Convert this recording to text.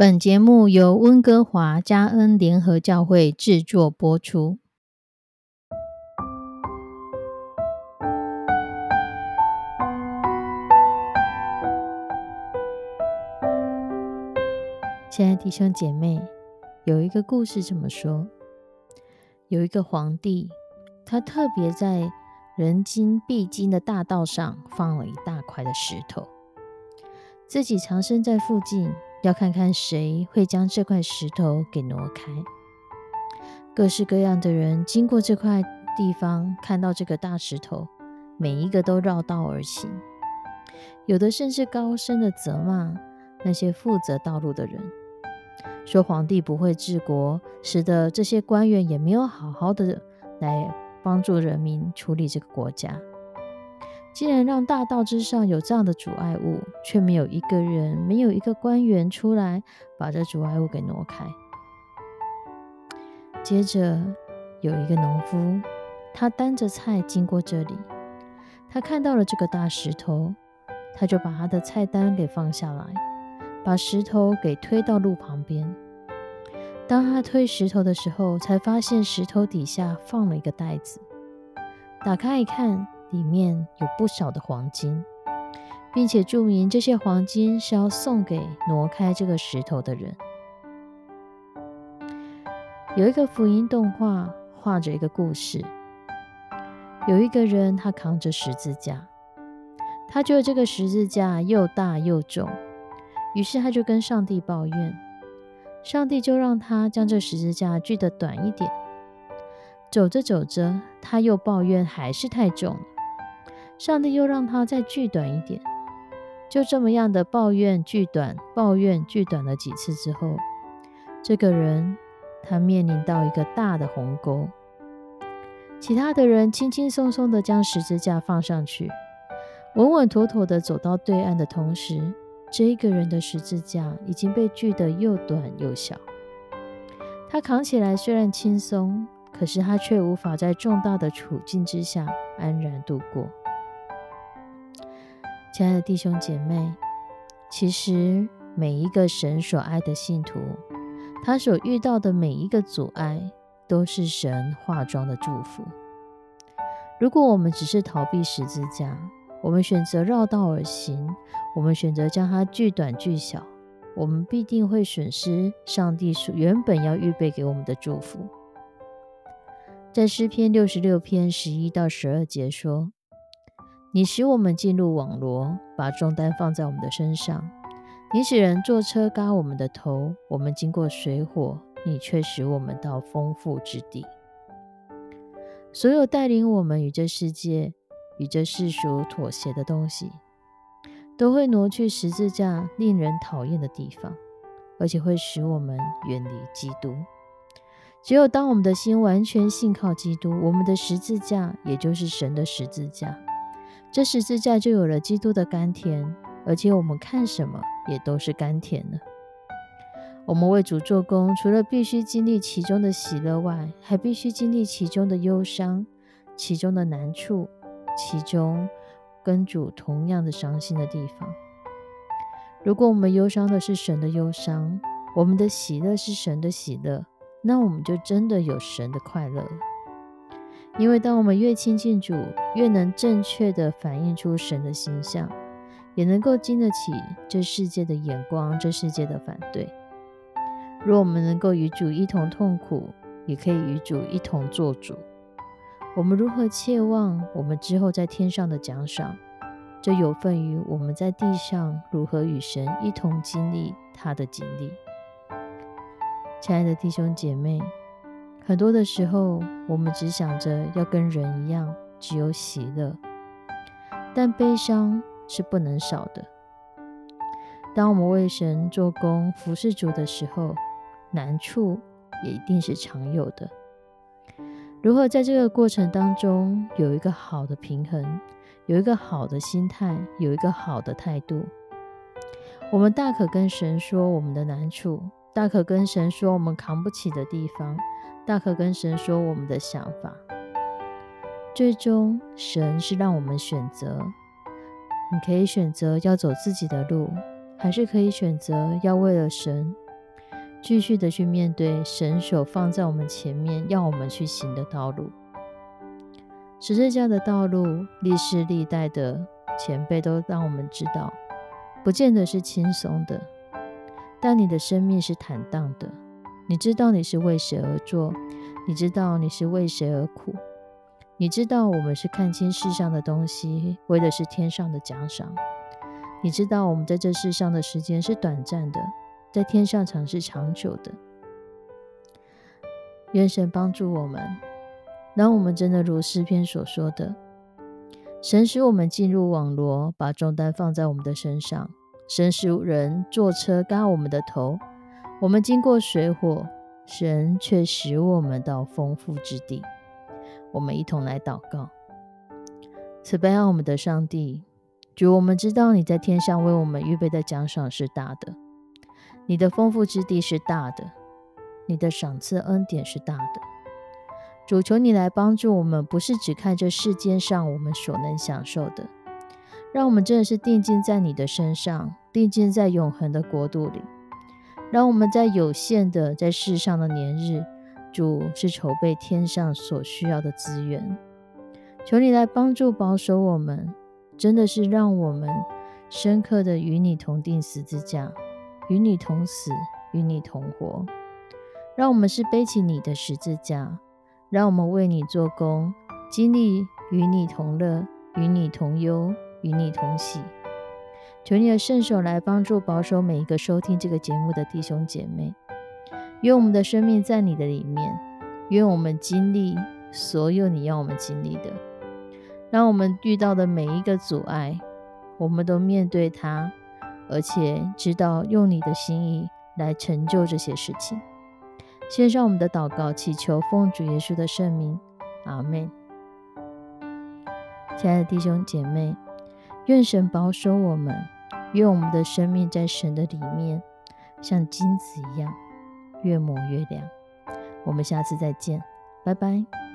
本节目由温哥华加恩联合教会制作播出。亲爱的弟兄姐妹，有一个故事这么说：有一个皇帝，他特别在人经必经的大道上放了一大块的石头，自己藏身在附近。要看看谁会将这块石头给挪开。各式各样的人经过这块地方，看到这个大石头，每一个都绕道而行。有的甚至高声的责骂那些负责道路的人，说皇帝不会治国，使得这些官员也没有好好的来帮助人民处理这个国家。既然让大道之上有这样的阻碍物，却没有一个人、没有一个官员出来把这阻碍物给挪开。接着有一个农夫，他担着菜经过这里，他看到了这个大石头，他就把他的菜单给放下来，把石头给推到路旁边。当他推石头的时候，才发现石头底下放了一个袋子，打开一看。里面有不少的黄金，并且注明这些黄金是要送给挪开这个石头的人。有一个福音动画画着一个故事，有一个人他扛着十字架，他觉得这个十字架又大又重，于是他就跟上帝抱怨，上帝就让他将这十字架锯得短一点。走着走着，他又抱怨还是太重了。上帝又让他再锯短一点，就这么样的抱怨锯短，抱怨锯短了几次之后，这个人他面临到一个大的鸿沟。其他的人轻轻松松的将十字架放上去，稳稳妥妥的走到对岸的同时，这一个人的十字架已经被锯得又短又小。他扛起来虽然轻松，可是他却无法在重大的处境之下安然度过。亲爱的弟兄姐妹，其实每一个神所爱的信徒，他所遇到的每一个阻碍，都是神化妆的祝福。如果我们只是逃避十字架，我们选择绕道而行，我们选择将它锯短锯小，我们必定会损失上帝所原本要预备给我们的祝福。在诗篇六十六篇十一到十二节说。你使我们进入网罗，把重担放在我们的身上。你使人坐车嘎我们的头，我们经过水火，你却使我们到丰富之地。所有带领我们与这世界、与这世俗妥协的东西，都会挪去十字架令人讨厌的地方，而且会使我们远离基督。只有当我们的心完全信靠基督，我们的十字架，也就是神的十字架。这十字架就有了基督的甘甜，而且我们看什么也都是甘甜的。我们为主做工，除了必须经历其中的喜乐外，还必须经历其中的忧伤、其中的难处、其中跟主同样的伤心的地方。如果我们忧伤的是神的忧伤，我们的喜乐是神的喜乐，那我们就真的有神的快乐。因为当我们越亲近主，越能正确的反映出神的形象，也能够经得起这世界的眼光、这世界的反对。若我们能够与主一同痛苦，也可以与主一同做主。我们如何切望我们之后在天上的奖赏？这有份于我们在地上如何与神一同经历他的经历。亲爱的弟兄姐妹。很多的时候，我们只想着要跟人一样，只有喜乐，但悲伤是不能少的。当我们为神做工、服侍主的时候，难处也一定是常有的。如何在这个过程当中有一个好的平衡，有一个好的心态，有一个好的态度？我们大可跟神说我们的难处，大可跟神说我们扛不起的地方。大可跟神说我们的想法，最终神是让我们选择。你可以选择要走自己的路，还是可以选择要为了神继续的去面对神手放在我们前面要我们去行的道路。十字架的道路，历世历代的前辈都让我们知道，不见得是轻松的，但你的生命是坦荡的。你知道你是为谁而做，你知道你是为谁而苦，你知道我们是看清世上的东西，为的是天上的奖赏。你知道我们在这世上的时间是短暂的，在天上常是长久的。愿神帮助我们，让我们真的如诗篇所说的，神使我们进入网罗，把重担放在我们的身上；神使人坐车嘎我们的头。我们经过水火，神却使我们到丰富之地。我们一同来祷告：慈悲爱我们的上帝，主，我们知道你在天上为我们预备的奖赏是大的，你的丰富之地是大的，你的赏赐恩典是大的。主，求你来帮助我们，不是只看这世间上我们所能享受的，让我们真的是定睛在你的身上，定睛在永恒的国度里。让我们在有限的在世上的年日，主是筹备天上所需要的资源。求你来帮助保守我们，真的是让我们深刻的与你同定十字架，与你同死，与你同活。让我们是背起你的十字架，让我们为你做工，经历与你同乐，与你同忧，与你同喜。求你的圣手来帮助保守每一个收听这个节目的弟兄姐妹，愿我们的生命在你的里面，愿我们经历所有你要我们经历的，让我们遇到的每一个阻碍，我们都面对它，而且知道用你的心意来成就这些事情。献上我们的祷告，祈求奉主耶稣的圣名，阿门。亲爱的弟兄姐妹，愿神保守我们。愿我们的生命在神的里面，像金子一样，越磨越亮。我们下次再见，拜拜。